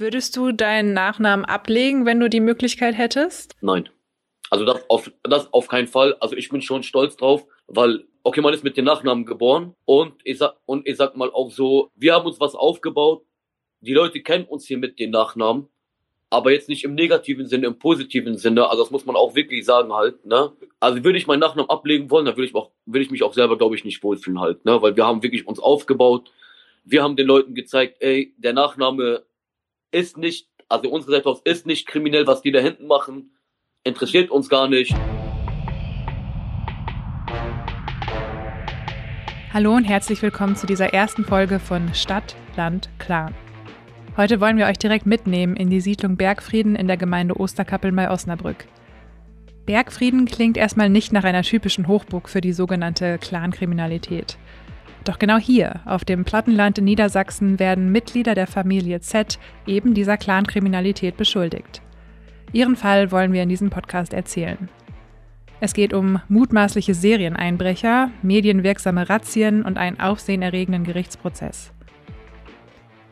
Würdest du deinen Nachnamen ablegen, wenn du die Möglichkeit hättest? Nein. Also das auf, das auf keinen Fall. Also ich bin schon stolz drauf, weil, okay, man ist mit dem Nachnamen geboren und ich sag, und ich sag mal auch so, wir haben uns was aufgebaut. Die Leute kennen uns hier mit den Nachnamen, aber jetzt nicht im negativen Sinne, im positiven Sinne. Also das muss man auch wirklich sagen halt, ne? Also würde ich meinen Nachnamen ablegen wollen, dann würde ich auch, würde ich mich auch selber, glaube ich, nicht wohlfühlen halt, ne? Weil wir haben wirklich uns aufgebaut. Wir haben den Leuten gezeigt, ey, der Nachname ist nicht, also unsere aus ist nicht kriminell, was die da hinten machen interessiert uns gar nicht. Hallo und herzlich willkommen zu dieser ersten Folge von Stadt, Land, Clan. Heute wollen wir euch direkt mitnehmen in die Siedlung Bergfrieden in der Gemeinde Osterkappeln bei Osnabrück. Bergfrieden klingt erstmal nicht nach einer typischen Hochburg für die sogenannte Clankriminalität. Doch genau hier, auf dem Plattenland in Niedersachsen, werden Mitglieder der Familie Z eben dieser Clankriminalität beschuldigt. Ihren Fall wollen wir in diesem Podcast erzählen. Es geht um mutmaßliche Serieneinbrecher, medienwirksame Razzien und einen aufsehenerregenden Gerichtsprozess.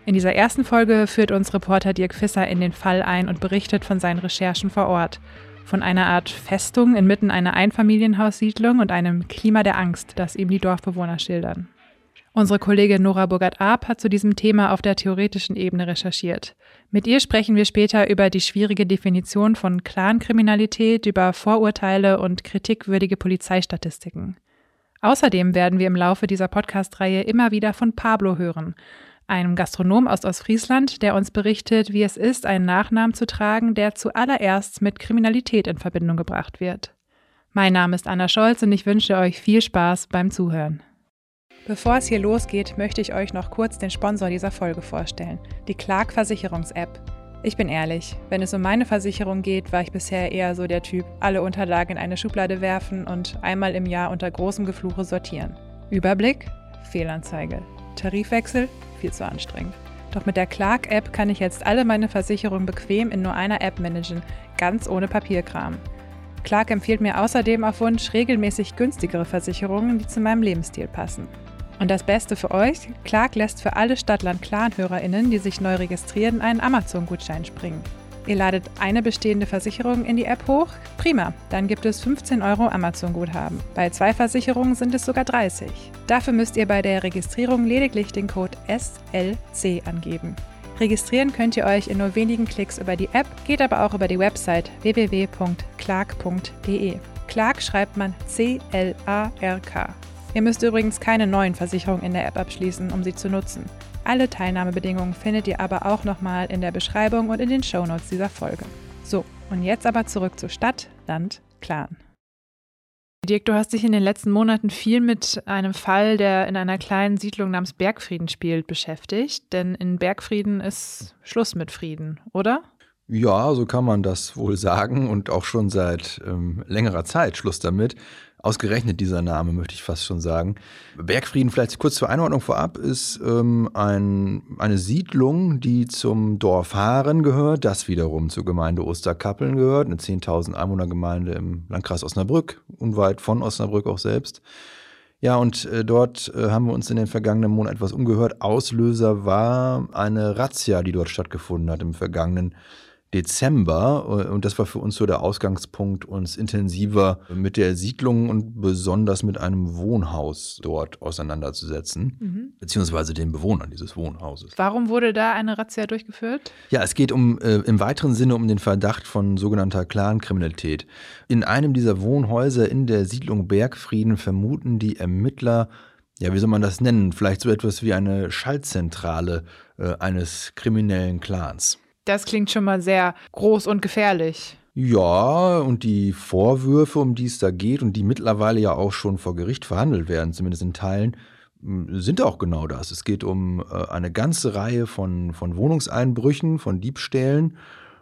In dieser ersten Folge führt uns Reporter Dirk Fisser in den Fall ein und berichtet von seinen Recherchen vor Ort, von einer Art Festung inmitten einer Einfamilienhaussiedlung und einem Klima der Angst, das ihm die Dorfbewohner schildern. Unsere Kollegin Nora Burgert-Arp hat zu diesem Thema auf der theoretischen Ebene recherchiert. Mit ihr sprechen wir später über die schwierige Definition von Clankriminalität, über Vorurteile und kritikwürdige Polizeistatistiken. Außerdem werden wir im Laufe dieser Podcast-Reihe immer wieder von Pablo hören, einem Gastronom aus Ostfriesland, der uns berichtet, wie es ist, einen Nachnamen zu tragen, der zuallererst mit Kriminalität in Verbindung gebracht wird. Mein Name ist Anna Scholz und ich wünsche euch viel Spaß beim Zuhören. Bevor es hier losgeht, möchte ich euch noch kurz den Sponsor dieser Folge vorstellen, die Clark Versicherungs-App. Ich bin ehrlich, wenn es um meine Versicherung geht, war ich bisher eher so der Typ, alle Unterlagen in eine Schublade werfen und einmal im Jahr unter großem Gefluche sortieren. Überblick? Fehlanzeige. Tarifwechsel? Viel zu anstrengend. Doch mit der Clark-App kann ich jetzt alle meine Versicherungen bequem in nur einer App managen, ganz ohne Papierkram. Clark empfiehlt mir außerdem auf Wunsch regelmäßig günstigere Versicherungen, die zu meinem Lebensstil passen. Und das Beste für euch, Clark lässt für alle Stadtland-Clan-HörerInnen, die sich neu registrieren, einen Amazon-Gutschein springen. Ihr ladet eine bestehende Versicherung in die App hoch? Prima, dann gibt es 15 Euro Amazon-Guthaben. Bei zwei Versicherungen sind es sogar 30. Dafür müsst ihr bei der Registrierung lediglich den Code SLC angeben. Registrieren könnt ihr euch in nur wenigen Klicks über die App, geht aber auch über die Website www.clark.de. Clark schreibt man C-L-A-R-K. Ihr müsst übrigens keine neuen Versicherungen in der App abschließen, um sie zu nutzen. Alle Teilnahmebedingungen findet ihr aber auch nochmal in der Beschreibung und in den Shownotes dieser Folge. So, und jetzt aber zurück zu Stadt, Land, Clan. Dirk, du hast dich in den letzten Monaten viel mit einem Fall, der in einer kleinen Siedlung namens Bergfrieden spielt, beschäftigt. Denn in Bergfrieden ist Schluss mit Frieden, oder? Ja, so kann man das wohl sagen und auch schon seit ähm, längerer Zeit Schluss damit. Ausgerechnet dieser Name, möchte ich fast schon sagen. Bergfrieden, vielleicht kurz zur Einordnung vorab, ist ähm, ein, eine Siedlung, die zum Dorf Haaren gehört, das wiederum zur Gemeinde Osterkappeln gehört, eine 10.000 Einwohnergemeinde im Landkreis Osnabrück, unweit von Osnabrück auch selbst. Ja, und äh, dort äh, haben wir uns in den vergangenen Monaten etwas umgehört. Auslöser war eine Razzia, die dort stattgefunden hat im vergangenen Dezember. Äh, und das war für uns so der Ausgangspunkt, uns intensiver mit der Siedlung und besonders mit einem Wohnhaus dort auseinanderzusetzen, mhm. beziehungsweise den Bewohnern dieses Wohnhauses. Warum wurde da eine Razzia durchgeführt? Ja, es geht um äh, im weiteren Sinne um den Verdacht von sogenannter Clankriminalität. In einem dieser Wohnhäuser in der Siedlung Bergfrieden vermuten die Ermittler ja, wie soll man das nennen? Vielleicht so etwas wie eine Schaltzentrale äh, eines kriminellen Clans. Das klingt schon mal sehr groß und gefährlich. Ja, und die Vorwürfe, um die es da geht und die mittlerweile ja auch schon vor Gericht verhandelt werden, zumindest in Teilen, sind auch genau das. Es geht um äh, eine ganze Reihe von, von Wohnungseinbrüchen, von Diebstählen.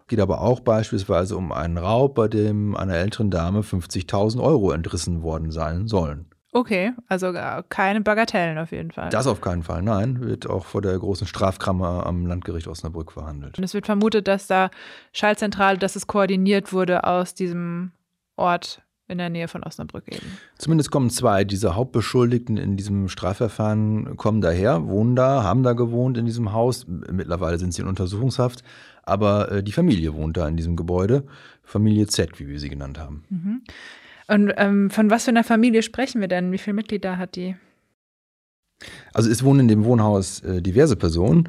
Geht aber auch beispielsweise um einen Raub, bei dem einer älteren Dame 50.000 Euro entrissen worden sein sollen. Okay, also keine Bagatellen auf jeden Fall. Das auf keinen Fall, nein. Wird auch vor der großen Strafkammer am Landgericht Osnabrück verhandelt. Und es wird vermutet, dass da Schallzentrale, dass es koordiniert wurde aus diesem Ort in der Nähe von Osnabrück eben. Zumindest kommen zwei dieser Hauptbeschuldigten in diesem Strafverfahren, kommen daher, wohnen da, haben da gewohnt in diesem Haus. Mittlerweile sind sie in Untersuchungshaft, aber äh, die Familie wohnt da in diesem Gebäude. Familie Z, wie wir sie genannt haben. Mhm. Und ähm, von was für einer Familie sprechen wir denn? Wie viele Mitglieder hat die? Also es wohnen in dem Wohnhaus äh, diverse Personen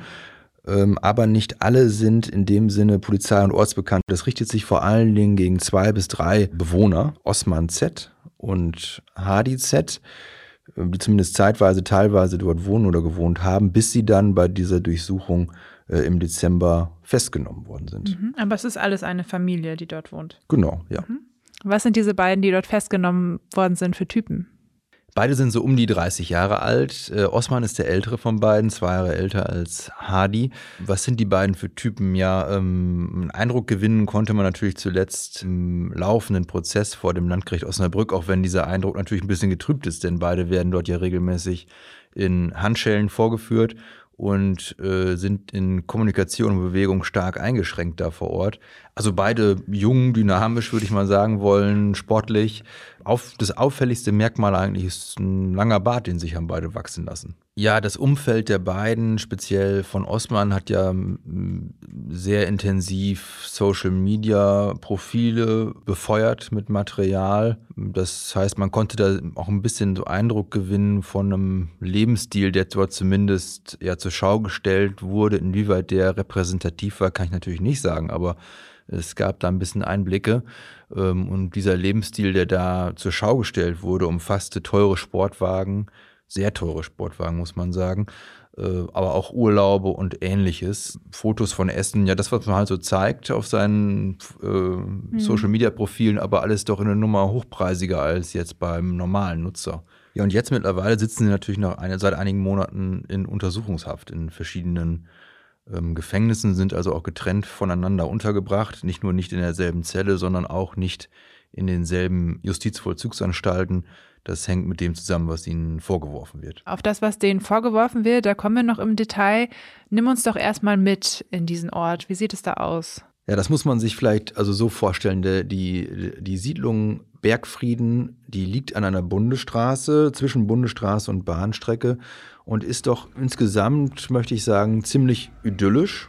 ähm, aber nicht alle sind in dem Sinne Polizei- und ortsbekannt. Das richtet sich vor allen Dingen gegen zwei bis drei Bewohner, Osman Z und Hadi Z, ähm, die zumindest zeitweise, teilweise dort wohnen oder gewohnt haben, bis sie dann bei dieser Durchsuchung äh, im Dezember festgenommen worden sind. Mhm, aber es ist alles eine Familie, die dort wohnt. Genau, ja. Mhm. Was sind diese beiden, die dort festgenommen worden sind, für Typen? Beide sind so um die 30 Jahre alt. Äh, Osman ist der ältere von beiden, zwei Jahre älter als Hadi. Was sind die beiden für Typen? Ja, ähm, einen Eindruck gewinnen konnte man natürlich zuletzt im laufenden Prozess vor dem Landgericht Osnabrück, auch wenn dieser Eindruck natürlich ein bisschen getrübt ist, denn beide werden dort ja regelmäßig in Handschellen vorgeführt und äh, sind in Kommunikation und Bewegung stark eingeschränkt da vor Ort. Also beide jung, dynamisch, würde ich mal sagen wollen, sportlich. Auf, das auffälligste Merkmal eigentlich ist ein langer Bart, den sich haben beide wachsen lassen. Ja, das Umfeld der beiden, speziell von Osman, hat ja sehr intensiv Social Media Profile befeuert mit Material. Das heißt, man konnte da auch ein bisschen so Eindruck gewinnen von einem Lebensstil, der dort zumindest ja zur Schau gestellt wurde. Inwieweit der repräsentativ war, kann ich natürlich nicht sagen, aber es gab da ein bisschen Einblicke. Ähm, und dieser Lebensstil, der da zur Schau gestellt wurde, umfasste teure Sportwagen, sehr teure Sportwagen, muss man sagen. Äh, aber auch Urlaube und ähnliches. Fotos von Essen, ja, das, was man halt so zeigt auf seinen äh, mhm. Social Media Profilen, aber alles doch in einer Nummer hochpreisiger als jetzt beim normalen Nutzer. Ja, und jetzt mittlerweile sitzen sie natürlich noch eine, seit einigen Monaten in Untersuchungshaft in verschiedenen ähm, Gefängnissen, sind also auch getrennt voneinander untergebracht, nicht nur nicht in derselben Zelle, sondern auch nicht in denselben Justizvollzugsanstalten. Das hängt mit dem zusammen, was ihnen vorgeworfen wird. Auf das, was denen vorgeworfen wird, da kommen wir noch im Detail. Nimm uns doch erstmal mit in diesen Ort. Wie sieht es da aus? Ja, das muss man sich vielleicht also so vorstellen. Die, die Siedlung Bergfrieden, die liegt an einer Bundesstraße zwischen Bundesstraße und Bahnstrecke und ist doch insgesamt, möchte ich sagen, ziemlich idyllisch.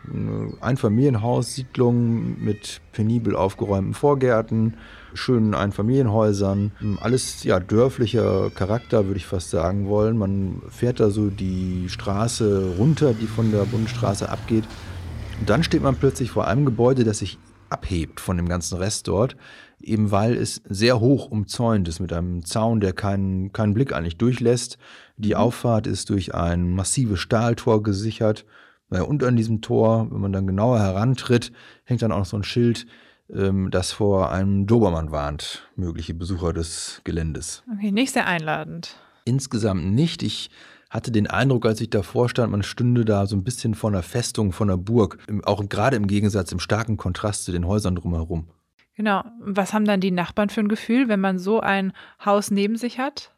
Ein Familienhaus, Siedlung mit penibel aufgeräumten Vorgärten, schönen Einfamilienhäusern, alles ja dörflicher Charakter, würde ich fast sagen wollen. Man fährt da so die Straße runter, die von der Bundesstraße abgeht. Und dann steht man plötzlich vor einem Gebäude, das sich abhebt von dem ganzen Rest dort, eben weil es sehr hoch umzäunt ist mit einem Zaun, der keinen, keinen Blick eigentlich durchlässt. Die mhm. Auffahrt ist durch ein massives Stahltor gesichert. Und an diesem Tor, wenn man dann genauer herantritt, hängt dann auch noch so ein Schild, ähm, das vor einem Dobermann warnt, mögliche Besucher des Geländes. Okay, nicht sehr einladend. Insgesamt nicht. Ich hatte den Eindruck, als ich davor stand, man stünde da so ein bisschen vor einer Festung, vor einer Burg, auch gerade im Gegensatz, im starken Kontrast zu den Häusern drumherum. Genau. Was haben dann die Nachbarn für ein Gefühl, wenn man so ein Haus neben sich hat?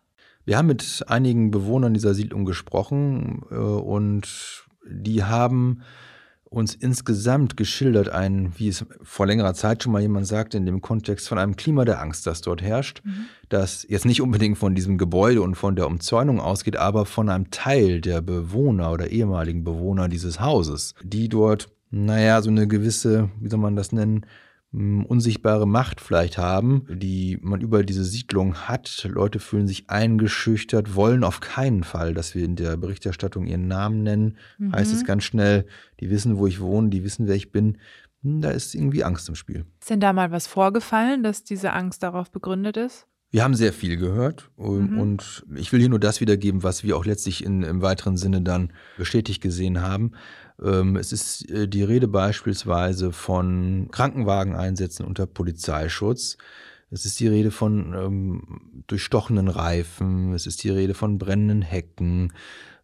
Wir haben mit einigen Bewohnern dieser Siedlung gesprochen äh, und die haben uns insgesamt geschildert, ein, wie es vor längerer Zeit schon mal jemand sagte, in dem Kontext von einem Klima der Angst, das dort herrscht, mhm. das jetzt nicht unbedingt von diesem Gebäude und von der Umzäunung ausgeht, aber von einem Teil der Bewohner oder ehemaligen Bewohner dieses Hauses, die dort, naja, so eine gewisse, wie soll man das nennen, unsichtbare Macht vielleicht haben, die man über diese Siedlung hat. Leute fühlen sich eingeschüchtert, wollen auf keinen Fall, dass wir in der Berichterstattung ihren Namen nennen. Mhm. Heißt es ganz schnell, die wissen, wo ich wohne, die wissen, wer ich bin. Hm, da ist irgendwie Angst im Spiel. Ist denn da mal was vorgefallen, dass diese Angst darauf begründet ist? Wir haben sehr viel gehört und, mhm. und ich will hier nur das wiedergeben, was wir auch letztlich in, im weiteren Sinne dann bestätigt gesehen haben. Ähm, es ist äh, die Rede beispielsweise von Krankenwageneinsätzen unter Polizeischutz. Es ist die Rede von ähm, durchstochenen Reifen, es ist die Rede von brennenden Hecken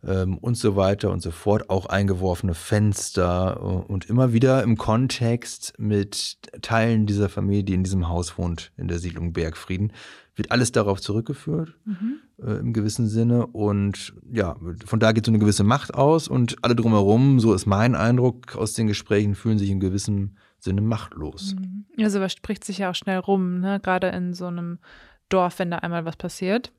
ähm, und so weiter und so fort, auch eingeworfene Fenster äh, und immer wieder im Kontext mit Teilen dieser Familie, die in diesem Haus wohnt, in der Siedlung Bergfrieden wird alles darauf zurückgeführt, mhm. äh, im gewissen Sinne. Und ja, von da geht so eine gewisse Macht aus und alle drumherum, so ist mein Eindruck aus den Gesprächen, fühlen sich in gewissem Sinne machtlos. Mhm. Ja, sowas spricht sich ja auch schnell rum, ne? gerade in so einem Dorf, wenn da einmal was passiert.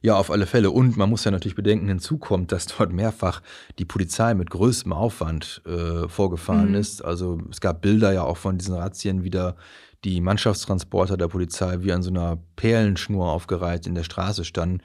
Ja, auf alle Fälle. Und man muss ja natürlich bedenken, hinzu kommt, dass dort mehrfach die Polizei mit größtem Aufwand äh, vorgefahren mhm. ist. Also es gab Bilder ja auch von diesen Razzien wieder, die Mannschaftstransporter der Polizei wie an so einer Perlenschnur aufgereiht in der Straße standen.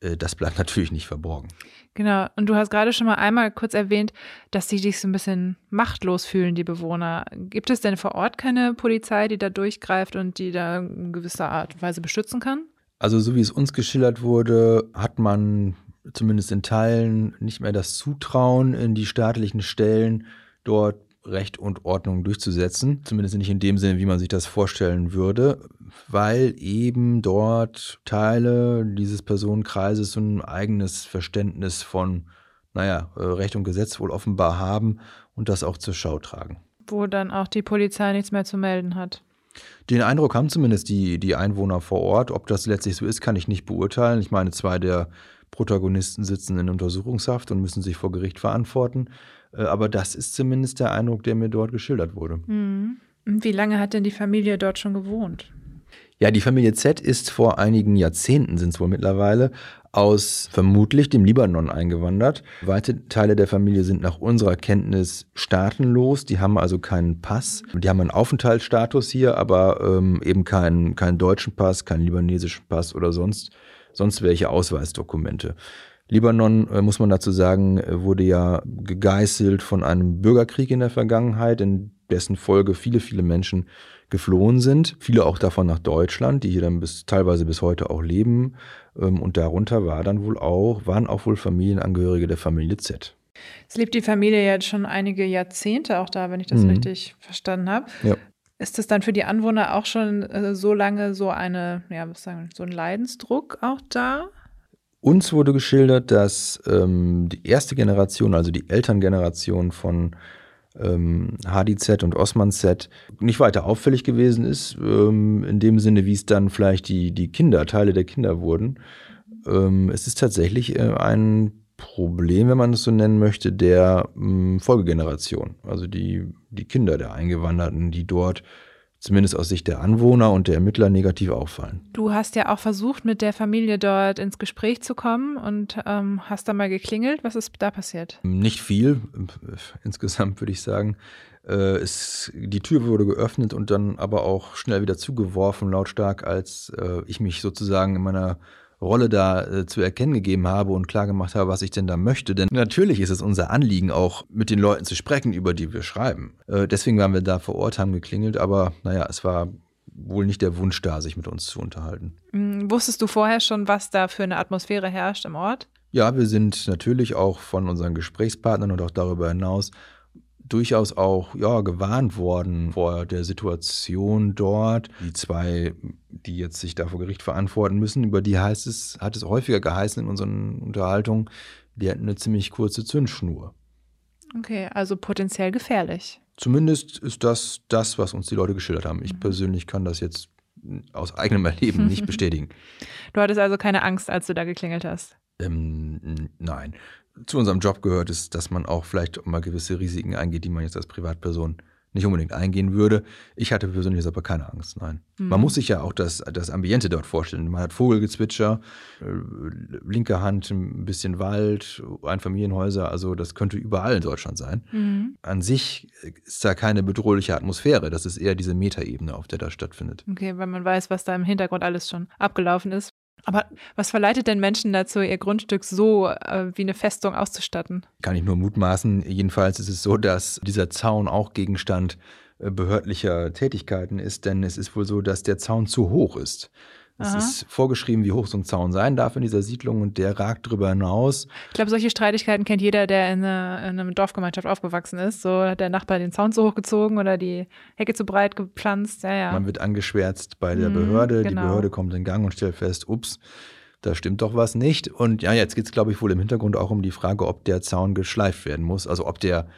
Äh, das bleibt natürlich nicht verborgen. Genau. Und du hast gerade schon mal einmal kurz erwähnt, dass sie sich so ein bisschen machtlos fühlen, die Bewohner. Gibt es denn vor Ort keine Polizei, die da durchgreift und die da in gewisser Art und Weise beschützen kann? Also so wie es uns geschildert wurde, hat man zumindest in Teilen nicht mehr das Zutrauen in die staatlichen Stellen, dort Recht und Ordnung durchzusetzen. Zumindest nicht in dem Sinne, wie man sich das vorstellen würde, weil eben dort Teile dieses Personenkreises so ein eigenes Verständnis von, naja, äh, Recht und Gesetz wohl offenbar haben und das auch zur Schau tragen. Wo dann auch die Polizei nichts mehr zu melden hat. Den Eindruck haben zumindest die, die Einwohner vor Ort. Ob das letztlich so ist, kann ich nicht beurteilen. Ich meine, zwei der Protagonisten sitzen in Untersuchungshaft und müssen sich vor Gericht verantworten. Äh, aber das ist zumindest der Eindruck, der mir dort geschildert wurde. Mhm. Wie lange hat denn die Familie dort schon gewohnt? Ja, die Familie Z ist vor einigen Jahrzehnten, sind es wohl mittlerweile, aus vermutlich dem Libanon eingewandert. Weite Teile der Familie sind nach unserer Kenntnis staatenlos. Die haben also keinen Pass. Die haben einen Aufenthaltsstatus hier, aber ähm, eben keinen, keinen deutschen Pass, keinen libanesischen Pass oder sonst, sonst welche Ausweisdokumente. Libanon, äh, muss man dazu sagen, äh, wurde ja gegeißelt von einem Bürgerkrieg in der Vergangenheit, in dessen Folge viele, viele Menschen geflohen sind. Viele auch davon nach Deutschland, die hier dann bis, teilweise bis heute auch leben. Ähm, und darunter war dann wohl auch, waren auch wohl Familienangehörige der Familie Z. Es lebt die Familie jetzt schon einige Jahrzehnte auch da, wenn ich das mhm. richtig verstanden habe. Ja. Ist das dann für die Anwohner auch schon äh, so lange so eine, ja, was sagen so ein Leidensdruck auch da? Uns wurde geschildert, dass ähm, die erste Generation, also die Elterngeneration von ähm, HDZ und Osman Z nicht weiter auffällig gewesen ist, ähm, in dem Sinne, wie es dann vielleicht die, die Kinder, Teile der Kinder wurden. Ähm, es ist tatsächlich äh, ein Problem, wenn man es so nennen möchte, der ähm, Folgegeneration. Also die, die Kinder der Eingewanderten, die dort zumindest aus Sicht der Anwohner und der Ermittler negativ auffallen. Du hast ja auch versucht, mit der Familie dort ins Gespräch zu kommen und ähm, hast da mal geklingelt. Was ist da passiert? Nicht viel, insgesamt würde ich sagen. Äh, es, die Tür wurde geöffnet und dann aber auch schnell wieder zugeworfen, lautstark, als äh, ich mich sozusagen in meiner Rolle da äh, zu erkennen gegeben habe und klar gemacht habe, was ich denn da möchte. Denn natürlich ist es unser Anliegen, auch mit den Leuten zu sprechen, über die wir schreiben. Äh, deswegen waren wir da vor Ort, haben geklingelt, aber naja, es war wohl nicht der Wunsch da, sich mit uns zu unterhalten. Mhm. Wusstest du vorher schon, was da für eine Atmosphäre herrscht im Ort? Ja, wir sind natürlich auch von unseren Gesprächspartnern und auch darüber hinaus durchaus auch ja, gewarnt worden vor der Situation dort. Die zwei, die jetzt sich da vor Gericht verantworten müssen, über die heißt es, hat es häufiger geheißen in unseren Unterhaltungen, die hatten eine ziemlich kurze Zündschnur. Okay, also potenziell gefährlich. Zumindest ist das das, was uns die Leute geschildert haben. Ich mhm. persönlich kann das jetzt aus eigenem Erleben nicht bestätigen. Du hattest also keine Angst, als du da geklingelt hast? Ähm, nein zu unserem Job gehört, ist, dass man auch vielleicht mal gewisse Risiken eingeht, die man jetzt als Privatperson nicht unbedingt eingehen würde. Ich hatte persönlich aber keine Angst, nein. Mhm. Man muss sich ja auch das, das Ambiente dort vorstellen. Man hat Vogelgezwitscher, äh, linke Hand ein bisschen Wald, Einfamilienhäuser, also das könnte überall in Deutschland sein. Mhm. An sich ist da keine bedrohliche Atmosphäre, das ist eher diese Metaebene, auf der da stattfindet. Okay, weil man weiß, was da im Hintergrund alles schon abgelaufen ist. Aber was verleitet denn Menschen dazu, ihr Grundstück so äh, wie eine Festung auszustatten? Kann ich nur mutmaßen. Jedenfalls ist es so, dass dieser Zaun auch Gegenstand äh, behördlicher Tätigkeiten ist, denn es ist wohl so, dass der Zaun zu hoch ist. Es ist vorgeschrieben, wie hoch so ein Zaun sein darf in dieser Siedlung und der ragt darüber hinaus. Ich glaube, solche Streitigkeiten kennt jeder, der in, eine, in einer Dorfgemeinschaft aufgewachsen ist. So hat der Nachbar den Zaun zu hoch gezogen oder die Hecke zu breit gepflanzt. Ja, ja. Man wird angeschwärzt bei der mhm, Behörde. Genau. Die Behörde kommt in Gang und stellt fest, ups, da stimmt doch was nicht. Und ja, jetzt geht es, glaube ich, wohl im Hintergrund auch um die Frage, ob der Zaun geschleift werden muss. Also ob der,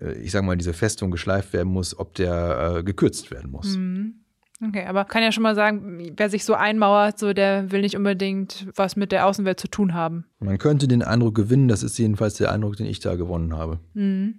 äh, ich sage mal, diese Festung geschleift werden muss, ob der äh, gekürzt werden muss. Mhm. Okay, aber kann ja schon mal sagen, wer sich so einmauert, so der will nicht unbedingt was mit der Außenwelt zu tun haben. Man könnte den Eindruck gewinnen, das ist jedenfalls der Eindruck, den ich da gewonnen habe. Mhm.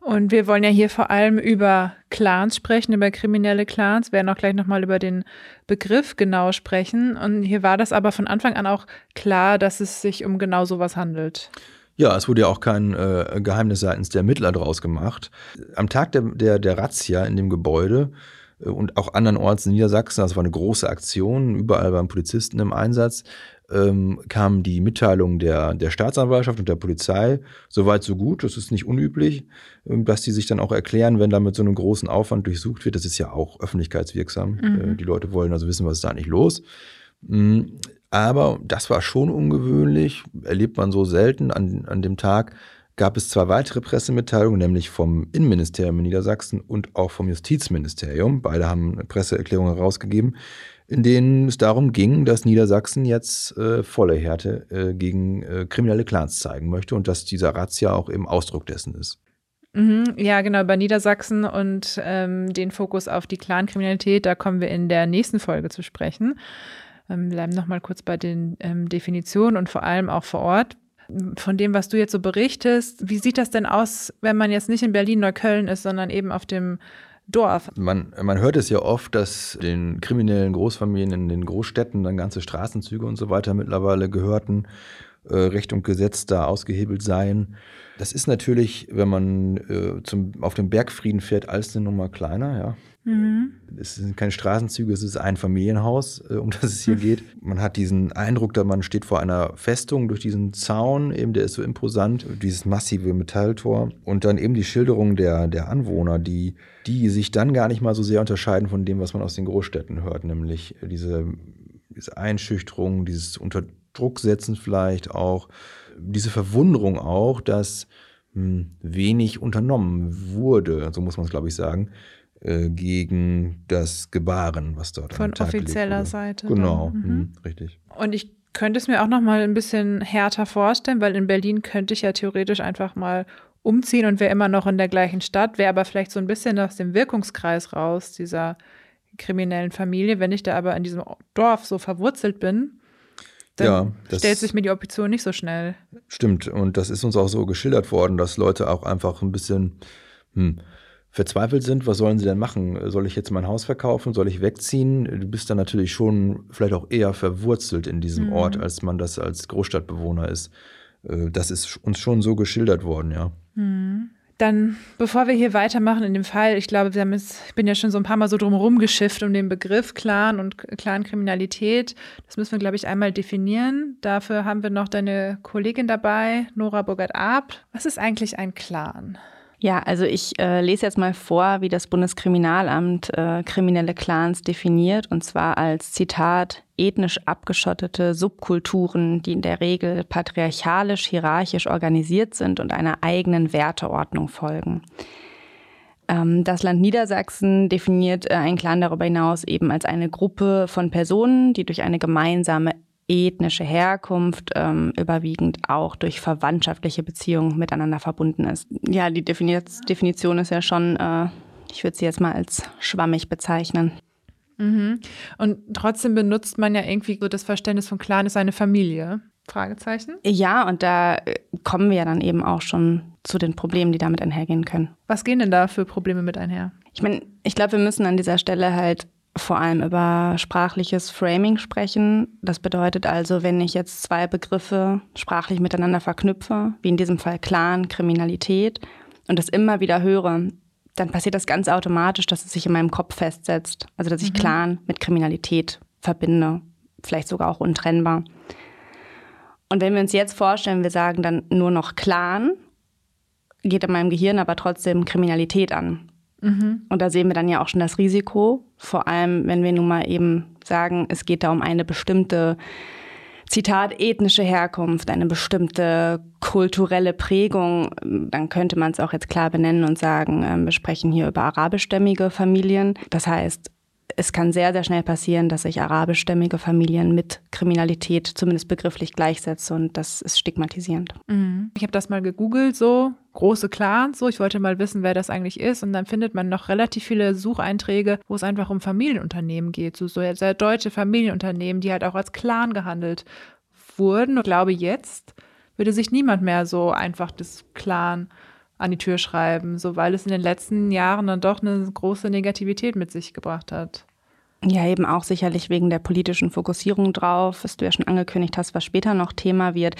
Und wir wollen ja hier vor allem über Clans sprechen, über kriminelle Clans, Wir werden auch gleich nochmal über den Begriff genau sprechen. Und hier war das aber von Anfang an auch klar, dass es sich um genau sowas handelt. Ja, es wurde ja auch kein äh, Geheimnis seitens der Ermittler draus gemacht. Am Tag der, der, der Razzia in dem Gebäude und auch andernorts in Niedersachsen, das war eine große Aktion, überall waren Polizisten im Einsatz, ähm, kam die Mitteilung der, der Staatsanwaltschaft und der Polizei. Soweit, so gut. Das ist nicht unüblich, ähm, dass die sich dann auch erklären, wenn da mit so einem großen Aufwand durchsucht wird. Das ist ja auch öffentlichkeitswirksam. Mhm. Äh, die Leute wollen also wissen, was ist da eigentlich los. Mhm. Aber das war schon ungewöhnlich, erlebt man so selten. An, an dem Tag gab es zwei weitere Pressemitteilungen, nämlich vom Innenministerium in Niedersachsen und auch vom Justizministerium. Beide haben Presseerklärungen herausgegeben, in denen es darum ging, dass Niedersachsen jetzt äh, volle Härte äh, gegen äh, kriminelle Clans zeigen möchte und dass dieser Razzia auch eben Ausdruck dessen ist. Mhm, ja, genau, bei Niedersachsen und ähm, den Fokus auf die Clankriminalität, da kommen wir in der nächsten Folge zu sprechen. Ähm, bleiben nochmal kurz bei den ähm, Definitionen und vor allem auch vor Ort. Von dem, was du jetzt so berichtest, wie sieht das denn aus, wenn man jetzt nicht in Berlin-Neukölln ist, sondern eben auf dem Dorf. Man, man hört es ja oft, dass den kriminellen Großfamilien in den Großstädten dann ganze Straßenzüge und so weiter mittlerweile gehörten, äh, Recht und Gesetz da ausgehebelt seien. Das ist natürlich, wenn man äh, zum, auf dem Bergfrieden fährt, alles eine Nummer kleiner, ja. Mhm. Es sind keine Straßenzüge, es ist ein Familienhaus, äh, um das es hier geht. Man hat diesen Eindruck, dass man steht vor einer Festung durch diesen Zaun, eben der ist so imposant, dieses massive Metalltor. Und dann eben die Schilderung der, der Anwohner, die, die sich dann gar nicht mal so sehr unterscheiden von dem, was man aus den Großstädten hört, nämlich diese, diese Einschüchterung, dieses Unterdrucksetzen vielleicht auch, diese Verwunderung auch, dass hm, wenig unternommen wurde, so muss man es, glaube ich, sagen äh, gegen das Gebaren, was dort Von offizieller Seite. Genau, mhm. Mh, richtig. Und ich könnte es mir auch noch mal ein bisschen härter vorstellen, weil in Berlin könnte ich ja theoretisch einfach mal umziehen und wäre immer noch in der gleichen Stadt, wäre aber vielleicht so ein bisschen aus dem Wirkungskreis raus dieser kriminellen Familie. Wenn ich da aber in diesem Dorf so verwurzelt bin, dann ja, stellt sich mir die Option nicht so schnell. Stimmt, und das ist uns auch so geschildert worden, dass Leute auch einfach ein bisschen hm, verzweifelt sind, was sollen sie denn machen? Soll ich jetzt mein Haus verkaufen? Soll ich wegziehen? Du bist dann natürlich schon vielleicht auch eher verwurzelt in diesem mhm. Ort, als man das als Großstadtbewohner ist. Äh, das ist uns schon so geschildert worden, ja. Mhm. Dann, bevor wir hier weitermachen in dem Fall, ich glaube, wir haben jetzt, ich bin ja schon so ein paar Mal so drumherum geschifft um den Begriff Clan und Clankriminalität. Das müssen wir, glaube ich, einmal definieren. Dafür haben wir noch deine Kollegin dabei, Nora Burgert-Ab. Was ist eigentlich ein Clan? Ja, also ich äh, lese jetzt mal vor, wie das Bundeskriminalamt äh, kriminelle Clans definiert, und zwar als Zitat ethnisch abgeschottete Subkulturen, die in der Regel patriarchalisch, hierarchisch organisiert sind und einer eigenen Werteordnung folgen. Ähm, das Land Niedersachsen definiert äh, einen Clan darüber hinaus eben als eine Gruppe von Personen, die durch eine gemeinsame ethnische Herkunft ähm, überwiegend auch durch verwandtschaftliche Beziehungen miteinander verbunden ist. Ja, die Definition ist ja schon, äh, ich würde sie jetzt mal als schwammig bezeichnen. Mhm. Und trotzdem benutzt man ja irgendwie so das Verständnis von Clan ist eine Familie. Fragezeichen? Ja, und da äh, kommen wir ja dann eben auch schon zu den Problemen, die damit einhergehen können. Was gehen denn da für Probleme mit einher? Ich meine, ich glaube, wir müssen an dieser Stelle halt vor allem über sprachliches Framing sprechen. Das bedeutet also, wenn ich jetzt zwei Begriffe sprachlich miteinander verknüpfe, wie in diesem Fall Clan, Kriminalität, und das immer wieder höre, dann passiert das ganz automatisch, dass es sich in meinem Kopf festsetzt. Also, dass ich mhm. Clan mit Kriminalität verbinde, vielleicht sogar auch untrennbar. Und wenn wir uns jetzt vorstellen, wir sagen dann nur noch Clan, geht in meinem Gehirn aber trotzdem Kriminalität an. Mhm. Und da sehen wir dann ja auch schon das Risiko, vor allem wenn wir nun mal eben sagen, es geht da um eine bestimmte Zitat ethnische Herkunft, eine bestimmte kulturelle Prägung, dann könnte man es auch jetzt klar benennen und sagen, ähm, wir sprechen hier über arabischstämmige Familien. Das heißt, es kann sehr, sehr schnell passieren, dass ich arabischstämmige Familien mit Kriminalität zumindest begrifflich gleichsetze und das ist stigmatisierend. Mhm. Ich habe das mal gegoogelt, so große Clans, so ich wollte mal wissen, wer das eigentlich ist und dann findet man noch relativ viele Sucheinträge, wo es einfach um Familienunternehmen geht, so, so sehr deutsche Familienunternehmen, die halt auch als Clan gehandelt wurden. Und ich glaube, jetzt würde sich niemand mehr so einfach das Clan an die Tür schreiben, so weil es in den letzten Jahren dann doch eine große Negativität mit sich gebracht hat. Ja, eben auch sicherlich wegen der politischen Fokussierung drauf, was du ja schon angekündigt hast, was später noch Thema wird.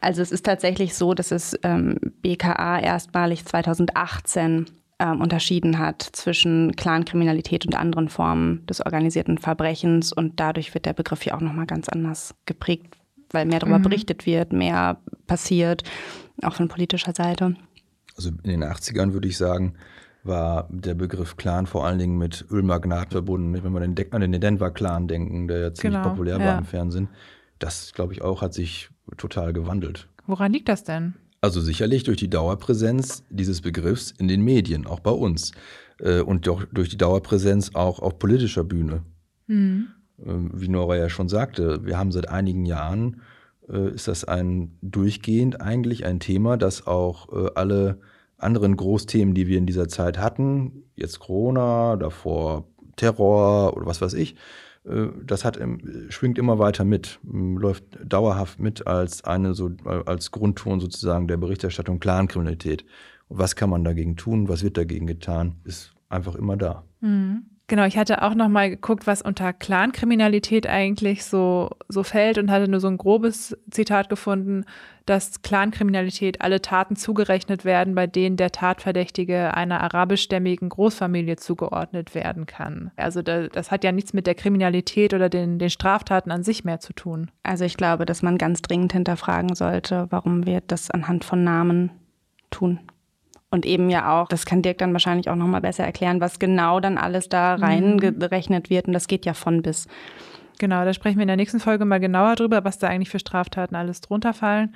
Also es ist tatsächlich so, dass es ähm, BKA erstmalig 2018 ähm, unterschieden hat zwischen Clankriminalität und anderen Formen des organisierten Verbrechens und dadurch wird der Begriff ja auch nochmal ganz anders geprägt, weil mehr darüber mhm. berichtet wird, mehr passiert, auch von politischer Seite. Also in den 80ern würde ich sagen, war der Begriff Clan vor allen Dingen mit Ölmagnat verbunden. Wenn wir an den Denver-Clan denken, der ja ziemlich genau, populär ja. war im Fernsehen, das, glaube ich, auch hat sich total gewandelt. Woran liegt das denn? Also sicherlich durch die Dauerpräsenz dieses Begriffs in den Medien, auch bei uns. Äh, und doch durch die Dauerpräsenz auch auf politischer Bühne. Mhm. Wie Nora ja schon sagte, wir haben seit einigen Jahren, äh, ist das ein durchgehend eigentlich ein Thema, das auch äh, alle anderen Großthemen, die wir in dieser Zeit hatten, jetzt Corona, davor Terror oder was weiß ich, äh, das hat, schwingt immer weiter mit, läuft dauerhaft mit als eine so als Grundton sozusagen der Berichterstattung Clankriminalität. Und was kann man dagegen tun? Was wird dagegen getan? Ist einfach immer da. Mhm. Genau, ich hatte auch noch mal geguckt, was unter Clankriminalität eigentlich so, so fällt und hatte nur so ein grobes Zitat gefunden, dass Clankriminalität alle Taten zugerechnet werden, bei denen der Tatverdächtige einer arabischstämmigen Großfamilie zugeordnet werden kann. Also da, das hat ja nichts mit der Kriminalität oder den, den Straftaten an sich mehr zu tun. Also ich glaube, dass man ganz dringend hinterfragen sollte, warum wir das anhand von Namen tun. Und eben ja auch, das kann Dirk dann wahrscheinlich auch nochmal besser erklären, was genau dann alles da mhm. reingerechnet wird. Und das geht ja von bis. Genau, da sprechen wir in der nächsten Folge mal genauer drüber, was da eigentlich für Straftaten alles drunter fallen.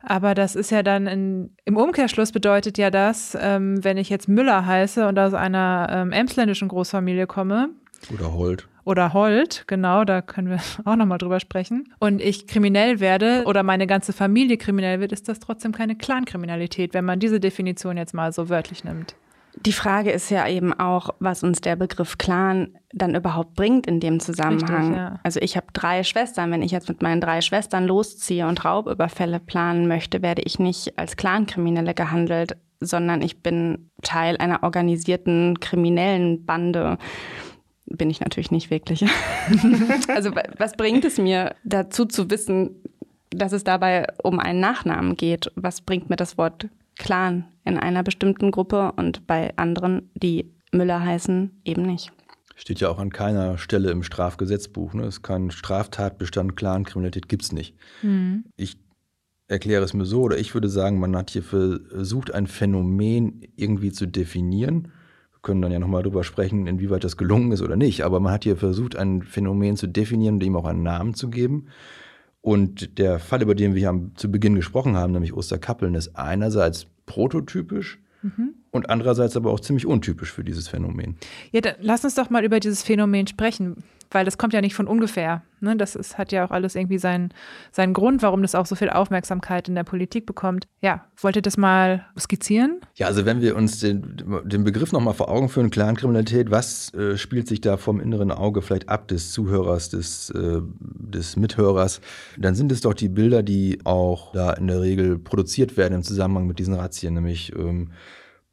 Aber das ist ja dann in, im Umkehrschluss bedeutet ja das, ähm, wenn ich jetzt Müller heiße und aus einer ähm, emsländischen Großfamilie komme. Oder Holt oder Holt, genau, da können wir auch nochmal drüber sprechen, und ich kriminell werde oder meine ganze Familie kriminell wird, ist das trotzdem keine Clankriminalität, wenn man diese Definition jetzt mal so wörtlich nimmt. Die Frage ist ja eben auch, was uns der Begriff Clan dann überhaupt bringt in dem Zusammenhang. Richtig, ja. Also ich habe drei Schwestern. Wenn ich jetzt mit meinen drei Schwestern losziehe und Raubüberfälle planen möchte, werde ich nicht als Clankriminelle gehandelt, sondern ich bin Teil einer organisierten kriminellen Bande bin ich natürlich nicht wirklich. also was bringt es mir dazu zu wissen, dass es dabei um einen Nachnamen geht? Was bringt mir das Wort Clan in einer bestimmten Gruppe und bei anderen, die Müller heißen, eben nicht? Steht ja auch an keiner Stelle im Strafgesetzbuch. Ne? Es kann Straftatbestand, Clan-Kriminalität gibt es nicht. Mhm. Ich erkläre es mir so, oder ich würde sagen, man hat hier versucht, ein Phänomen irgendwie zu definieren können dann ja nochmal drüber sprechen, inwieweit das gelungen ist oder nicht. Aber man hat hier versucht, ein Phänomen zu definieren, dem auch einen Namen zu geben. Und der Fall, über den wir hier zu Beginn gesprochen haben, nämlich Osterkappeln, ist einerseits prototypisch mhm. und andererseits aber auch ziemlich untypisch für dieses Phänomen. Ja, dann lass uns doch mal über dieses Phänomen sprechen weil das kommt ja nicht von ungefähr. Ne? Das ist, hat ja auch alles irgendwie seinen, seinen Grund, warum das auch so viel Aufmerksamkeit in der Politik bekommt. Ja, wollt ihr das mal skizzieren? Ja, also wenn wir uns den, den Begriff nochmal vor Augen führen, Clankriminalität, was äh, spielt sich da vom inneren Auge vielleicht ab des Zuhörers, des, äh, des Mithörers, dann sind es doch die Bilder, die auch da in der Regel produziert werden im Zusammenhang mit diesen Razzien, nämlich ähm,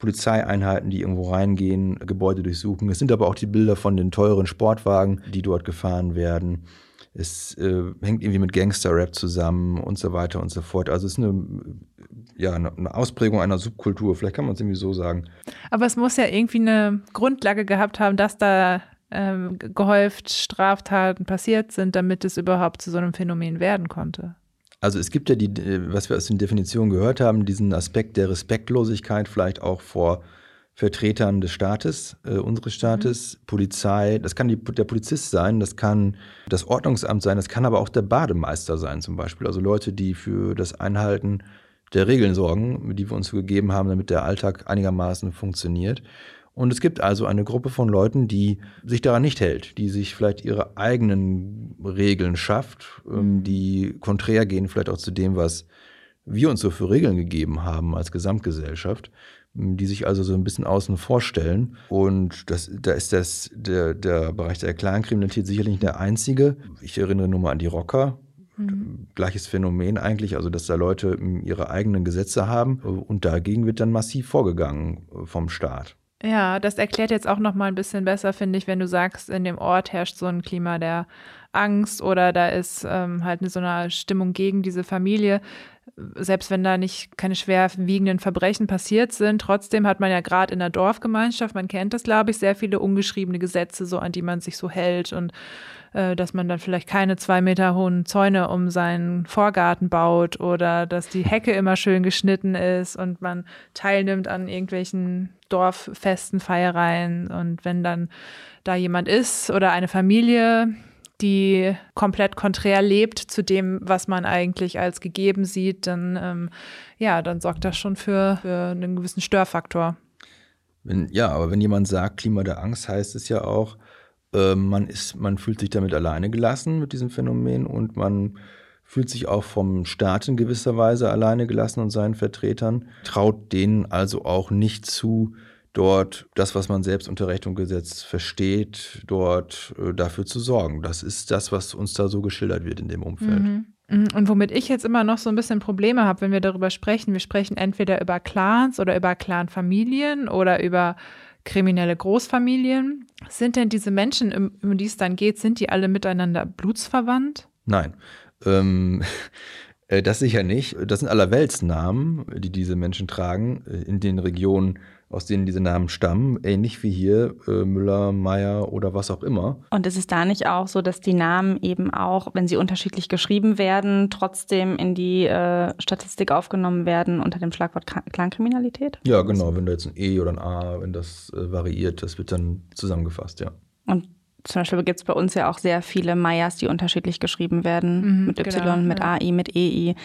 Polizeieinheiten, die irgendwo reingehen, Gebäude durchsuchen. Es sind aber auch die Bilder von den teuren Sportwagen, die dort gefahren werden. Es äh, hängt irgendwie mit Gangster-Rap zusammen und so weiter und so fort. Also es ist eine, ja, eine Ausprägung einer Subkultur, vielleicht kann man es irgendwie so sagen. Aber es muss ja irgendwie eine Grundlage gehabt haben, dass da ähm, gehäuft Straftaten passiert sind, damit es überhaupt zu so einem Phänomen werden konnte. Also es gibt ja die, was wir aus den Definitionen gehört haben, diesen Aspekt der Respektlosigkeit vielleicht auch vor Vertretern des Staates, äh, unseres Staates, mhm. Polizei, das kann die, der Polizist sein, das kann das Ordnungsamt sein, das kann aber auch der Bademeister sein zum Beispiel. Also Leute, die für das Einhalten der Regeln sorgen, die wir uns gegeben haben, damit der Alltag einigermaßen funktioniert. Und es gibt also eine Gruppe von Leuten, die sich daran nicht hält, die sich vielleicht ihre eigenen Regeln schafft, ähm, mhm. die konträr gehen vielleicht auch zu dem, was wir uns so für Regeln gegeben haben als Gesamtgesellschaft, die sich also so ein bisschen außen vorstellen. Und das, da ist das, der, der Bereich der Clankriminalität sicherlich nicht der einzige. Ich erinnere nur mal an die Rocker, Mhm. Gleiches Phänomen eigentlich, also dass da Leute ihre eigenen Gesetze haben und dagegen wird dann massiv vorgegangen äh, vom Staat. Ja, das erklärt jetzt auch noch mal ein bisschen besser, finde ich, wenn du sagst, in dem Ort herrscht so ein Klima der Angst oder da ist ähm, halt so eine Stimmung gegen diese Familie. Selbst wenn da nicht keine schwerwiegenden Verbrechen passiert sind, trotzdem hat man ja gerade in der Dorfgemeinschaft, man kennt das, glaube ich, sehr viele ungeschriebene Gesetze, so an die man sich so hält und äh, dass man dann vielleicht keine zwei Meter hohen Zäune um seinen Vorgarten baut oder dass die Hecke immer schön geschnitten ist und man teilnimmt an irgendwelchen Dorffesten, Feiereien und wenn dann da jemand ist oder eine Familie, die komplett konträr lebt zu dem, was man eigentlich als gegeben sieht, dann ähm, ja, dann sorgt das schon für, für einen gewissen Störfaktor. Wenn, ja, aber wenn jemand sagt, Klima der Angst, heißt es ja auch, äh, man, ist, man fühlt sich damit alleine gelassen mit diesem Phänomen und man fühlt sich auch vom Staat in gewisser Weise alleine gelassen und seinen Vertretern, traut denen also auch nicht zu, dort das, was man selbst unter Recht und Gesetz versteht, dort äh, dafür zu sorgen. Das ist das, was uns da so geschildert wird in dem Umfeld. Mhm. mhm. Und womit ich jetzt immer noch so ein bisschen Probleme habe, wenn wir darüber sprechen, wir sprechen entweder über Clans oder über Clanfamilien oder über kriminelle Großfamilien. Sind denn diese Menschen, um die es dann geht, sind die alle miteinander blutsverwandt? Nein. Ähm, äh, das sicher nicht. Das sind allerweltsnamen, die diese Menschen tragen, äh, in den Regionen, aus denen diese Namen stammen, ähnlich wie hier äh, Müller, Meyer oder was auch immer. Und ist es da nicht auch so, dass die Namen eben auch, wenn sie unterschiedlich geschrieben werden, trotzdem in die äh, Statistik aufgenommen werden unter dem Schlagwort Clankriminalität? Ja, genau. Wenn da jetzt ein E oder ein A, wenn das äh, variiert, das wird dann zusammengefasst, ja. Und zum Beispiel gibt es bei uns ja auch sehr viele Meyers, die unterschiedlich geschrieben werden, mhm, mit Y, genau, mit ja. AI, mit EI.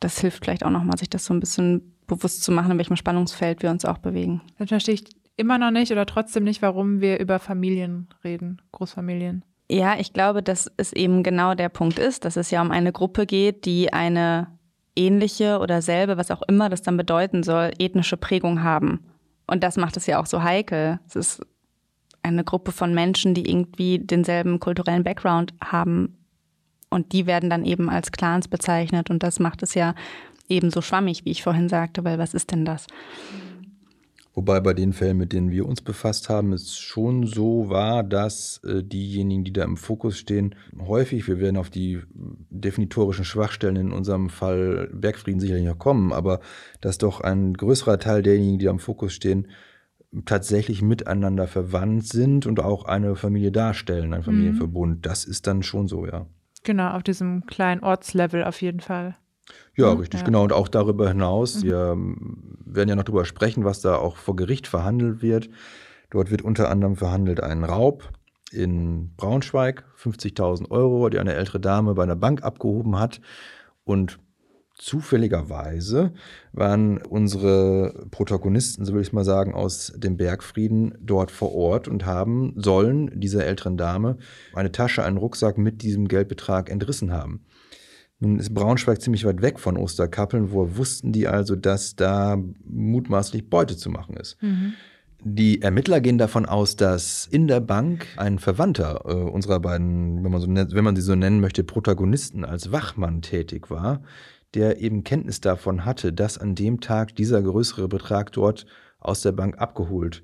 Das hilft vielleicht auch nochmal, sich das so ein bisschen bewusst zu machen, in welchem Spannungsfeld wir uns auch bewegen. Dann verstehe ich immer noch nicht oder trotzdem nicht, warum wir über Familien reden, Großfamilien. Ja, ich glaube, dass es eben genau der Punkt ist, dass es ja um eine Gruppe geht, die eine ähnliche oder selbe, was auch immer das dann bedeuten soll, ethnische Prägung haben. Und das macht es ja auch so heikel. Es ist eine Gruppe von Menschen, die irgendwie denselben kulturellen Background haben. Und die werden dann eben als Clans bezeichnet. Und das macht es ja ebenso schwammig, wie ich vorhin sagte, weil was ist denn das? Wobei bei den Fällen, mit denen wir uns befasst haben, es schon so war, dass äh, diejenigen, die da im Fokus stehen, häufig, wir werden auf die definitorischen Schwachstellen in unserem Fall Bergfrieden sicherlich noch kommen, aber dass doch ein größerer Teil derjenigen, die da im Fokus stehen, tatsächlich miteinander verwandt sind und auch eine Familie darstellen, ein Familienverbund. Mhm. Das ist dann schon so, ja. Genau, auf diesem kleinen Ortslevel auf jeden Fall. Ja, mhm, richtig, ja. genau. Und auch darüber hinaus, mhm. wir werden ja noch darüber sprechen, was da auch vor Gericht verhandelt wird. Dort wird unter anderem verhandelt ein Raub in Braunschweig, 50.000 Euro, die eine ältere Dame bei einer Bank abgehoben hat. Und zufälligerweise waren unsere Protagonisten, so will ich mal sagen, aus dem Bergfrieden dort vor Ort und haben, sollen dieser älteren Dame eine Tasche, einen Rucksack mit diesem Geldbetrag entrissen haben. Nun ist Braunschweig ziemlich weit weg von Osterkappeln, wo wussten die also, dass da mutmaßlich Beute zu machen ist. Mhm. Die Ermittler gehen davon aus, dass in der Bank ein Verwandter äh, unserer beiden, wenn man, so wenn man sie so nennen möchte, Protagonisten als Wachmann tätig war, der eben Kenntnis davon hatte, dass an dem Tag dieser größere Betrag dort aus der Bank abgeholt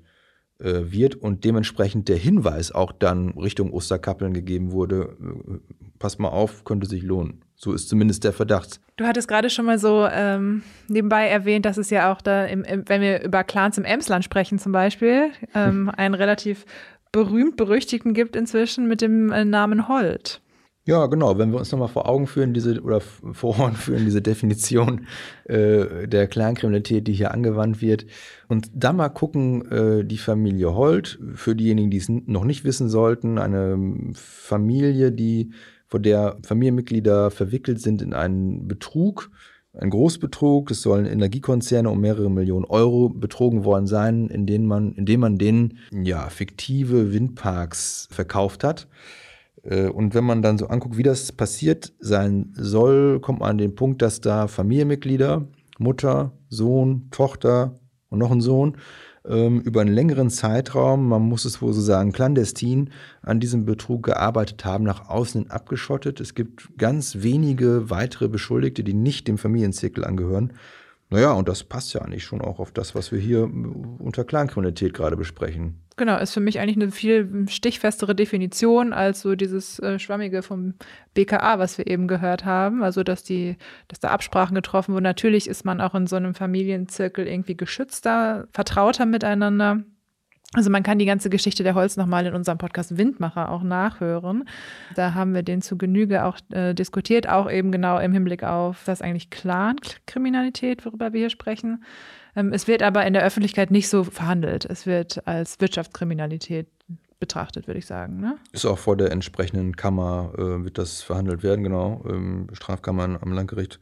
äh, wird und dementsprechend der Hinweis auch dann Richtung Osterkappeln gegeben wurde, äh, pass mal auf, könnte sich lohnen. So ist zumindest der Verdacht. Du hattest gerade schon mal so ähm, nebenbei erwähnt, dass es ja auch da, im, im, wenn wir über Clans im Emsland sprechen zum Beispiel, ähm, einen relativ berühmt-berüchtigten gibt inzwischen mit dem äh, Namen Holt. Ja, genau. Wenn wir uns nochmal vor Augen führen, diese oder vor Ohren führen, diese Definition äh, der Clankriminalität, die hier angewandt wird, und dann mal gucken, äh, die Familie Holt, für diejenigen, die es noch nicht wissen sollten, eine Familie, die vor der Familienmitglieder verwickelt sind in einen Betrug, ein Großbetrug. Es sollen Energiekonzerne um mehrere Millionen Euro betrogen worden sein, indem man, indem man denen ja, fiktive Windparks verkauft hat. Äh, und wenn man dann so anguckt, wie das passiert sein soll, kommt man an den Punkt, dass da Familienmitglieder, Mutter, Sohn, Tochter und noch ein Sohn, ähm, über einen längeren Zeitraum, man muss es wohl so sagen, clandestin an diesem Betrug gearbeitet haben, nach außen abgeschottet. Es gibt ganz wenige weitere Beschuldigte, die nicht dem Familienzirkel angehören. Naja, und das passt ja eigentlich schon auch auf das, was wir hier unter Clankriminalität gerade besprechen. Genau, ist für mich eigentlich eine viel stichfestere Definition als so dieses äh, Schwammige vom BKA, was wir eben gehört haben. Also, dass die, dass da Absprachen getroffen wurden. Natürlich ist man auch in so einem Familienzirkel irgendwie geschützter, vertrauter miteinander. Also man kann die ganze Geschichte der Holz nochmal in unserem Podcast Windmacher auch nachhören. Da haben wir den zu Genüge auch äh, diskutiert, auch eben genau im Hinblick auf das eigentlich Clan-Kriminalität, worüber wir hier sprechen. Ähm, es wird aber in der Öffentlichkeit nicht so verhandelt. Es wird als Wirtschaftskriminalität betrachtet, würde ich sagen. Ne? Ist auch vor der entsprechenden Kammer äh, wird das verhandelt werden, genau. Ähm, Strafkammern am Landgericht.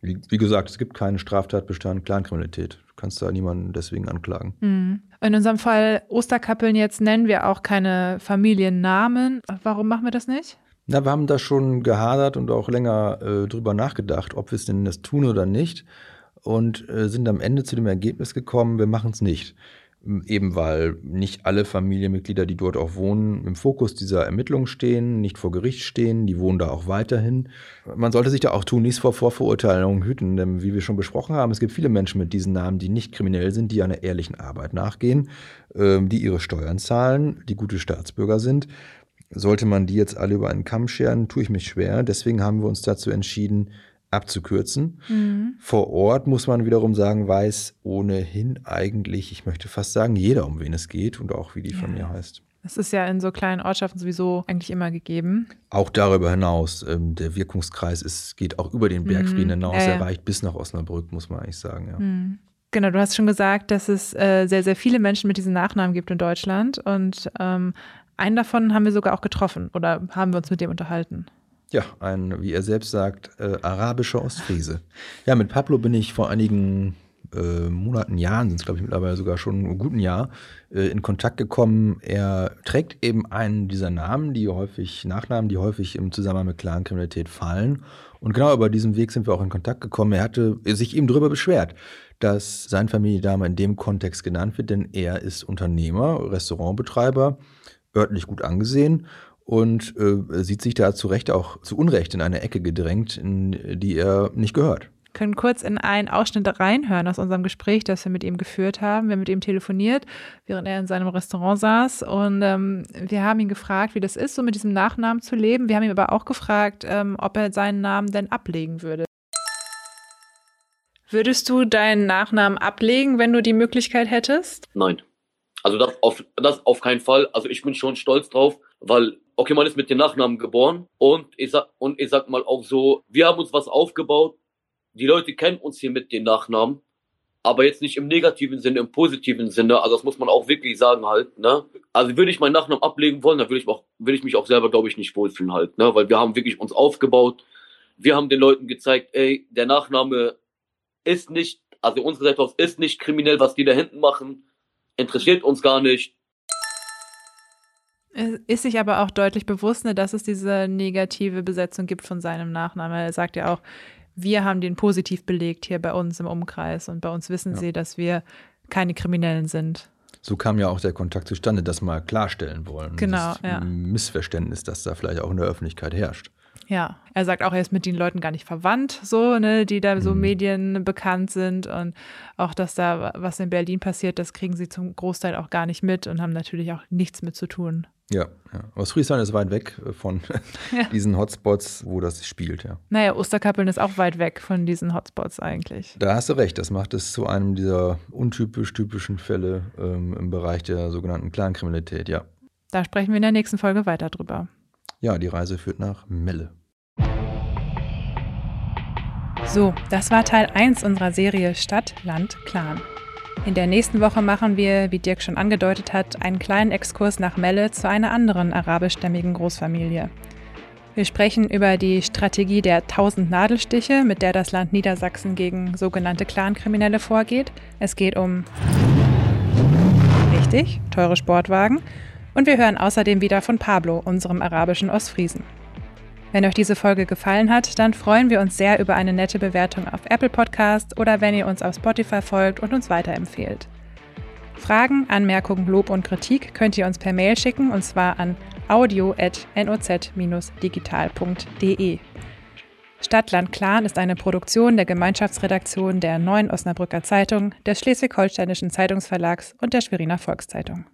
Wie, wie, gesagt, es gibt keinen Straftatbestand Clankriminalität. Du kannst da niemanden deswegen anklagen. Mhm. In unserem Fall Osterkappeln jetzt nennen wir auch keine Familiennamen. Warum machen wir das nicht? Na, wir haben da schon gehadert und auch länger äh, drüber nachgedacht, ob wir es denn das tun oder nicht. Und äh, sind am Ende zu dem Ergebnis gekommen, wir machen es nicht. Eben weil nicht alle Familienmitglieder, die dort auch wohnen, im Fokus dieser Ermittlungen stehen, nicht vor Gericht stehen, die wohnen da auch weiterhin. Man sollte sich da auch tunlichst vor Vorverurteilungen hüten, denn wie wir schon besprochen haben, es gibt viele Menschen mit diesen Namen, die nicht kriminell sind, die einer ehrlichen Arbeit nachgehen, ähm, die ihre Steuern zahlen, die gute Staatsbürger sind. Sollte man die jetzt alle über einen Kamm scheren, tue ich mich schwer. Deswegen haben wir uns dazu entschieden, abzukürzen. Mhm. Vor Ort muss man wiederum sagen, weiß ohnehin eigentlich, ich möchte fast sagen, jeder, um wen es geht und auch wie die ja. Familie heißt. Das ist ja in so kleinen Ortschaften sowieso eigentlich immer gegeben. Auch darüber hinaus. Ähm, der Wirkungskreis ist, geht auch über den Bergfrieden mhm. hinaus. Äh. Er reicht bis nach Osnabrück, muss man eigentlich sagen. Ja. Mhm. Genau, du hast schon gesagt, dass es äh, sehr, sehr viele Menschen mit diesen Nachnamen gibt in Deutschland. Und ähm, einen davon haben wir sogar auch getroffen oder haben wir uns mit dem unterhalten. Ja, ein, wie er selbst sagt, äh, arabischer Ostfriese. Ja, mit Pablo bin ich vor einigen äh, Monaten, Jahren, sind es glaube ich mittlerweile sogar schon ein guten Jahr, äh, in Kontakt gekommen. Er trägt eben einen dieser Namen, die häufig, Nachnamen, die häufig im Zusammenhang mit Clankriminalität fallen. Und genau über diesen Weg sind wir auch in Kontakt gekommen. Er hatte sich eben darüber beschwert, dass sein Familienname in dem Kontext genannt wird, denn er ist Unternehmer, Restaurantbetreiber, örtlich gut angesehen und äh, sieht sich da zu Recht auch zu Unrecht in eine Ecke gedrängt, in die er nicht gehört. Wir können kurz in einen Ausschnitt reinhören aus unserem Gespräch, das wir mit ihm geführt haben. Wir haben mit ihm telefoniert, während er in seinem Restaurant saß. Und ähm, wir haben ihn gefragt, wie das ist, so mit diesem Nachnamen zu leben. Wir haben ihn aber auch gefragt, ähm, ob er seinen Namen denn ablegen würde. Würdest du deinen Nachnamen ablegen, wenn du die Möglichkeit hättest? Nein. Also das auf, das auf keinen Fall. Also ich bin schon stolz drauf, weil okay, man ist mit den Nachnamen geboren und ich sag, und ich sag mal auch so, wir haben uns was aufgebaut. Die Leute kennen uns hier mit den Nachnamen, aber jetzt nicht im negativen Sinne, im positiven Sinne. Also das muss man auch wirklich sagen halt, ne? Also würde ich meinen Nachnamen ablegen wollen, dann würde ich auch, würde ich mich auch selber, glaube ich, nicht wohlfühlen halt, ne? Weil wir haben wirklich uns aufgebaut. Wir haben den Leuten gezeigt, ey, der Nachname ist nicht, also unsere Seite ist nicht kriminell, was die da hinten machen. Interessiert uns gar nicht ist sich aber auch deutlich bewusst, ne, dass es diese negative Besetzung gibt von seinem Nachnamen. Er sagt ja auch, wir haben den positiv belegt hier bei uns im Umkreis und bei uns wissen ja. sie, dass wir keine Kriminellen sind. So kam ja auch der Kontakt zustande, das mal klarstellen wollen. Genau, das ja. Missverständnis, das da vielleicht auch in der Öffentlichkeit herrscht. Ja, er sagt auch, er ist mit den Leuten gar nicht verwandt, so, ne, die da so mhm. Medien bekannt sind und auch, dass da was in Berlin passiert, das kriegen sie zum Großteil auch gar nicht mit und haben natürlich auch nichts mit zu tun. Ja, ja. Ostfriesland ist weit weg von ja. diesen Hotspots, wo das spielt, ja. Naja, Osterkappeln ist auch weit weg von diesen Hotspots eigentlich. Da hast du recht, das macht es zu einem dieser untypisch typischen Fälle ähm, im Bereich der sogenannten Clankriminalität, ja. Da sprechen wir in der nächsten Folge weiter drüber. Ja, die Reise führt nach Melle. So, das war Teil 1 unserer Serie Stadt, Land, Clan. In der nächsten Woche machen wir, wie Dirk schon angedeutet hat, einen kleinen Exkurs nach Melle zu einer anderen arabischstämmigen Großfamilie. Wir sprechen über die Strategie der 1000 Nadelstiche, mit der das Land Niedersachsen gegen sogenannte Clankriminelle vorgeht. Es geht um richtig, teure Sportwagen. Und wir hören außerdem wieder von Pablo, unserem arabischen Ostfriesen. Wenn euch diese Folge gefallen hat, dann freuen wir uns sehr über eine nette Bewertung auf Apple Podcast oder wenn ihr uns auf Spotify folgt und uns weiterempfehlt. Fragen, Anmerkungen, Lob und Kritik könnt ihr uns per Mail schicken und zwar an audio.noz-digital.de. Stadtland Clan ist eine Produktion der Gemeinschaftsredaktion der Neuen Osnabrücker Zeitung, des Schleswig-Holsteinischen Zeitungsverlags und der Schweriner Volkszeitung.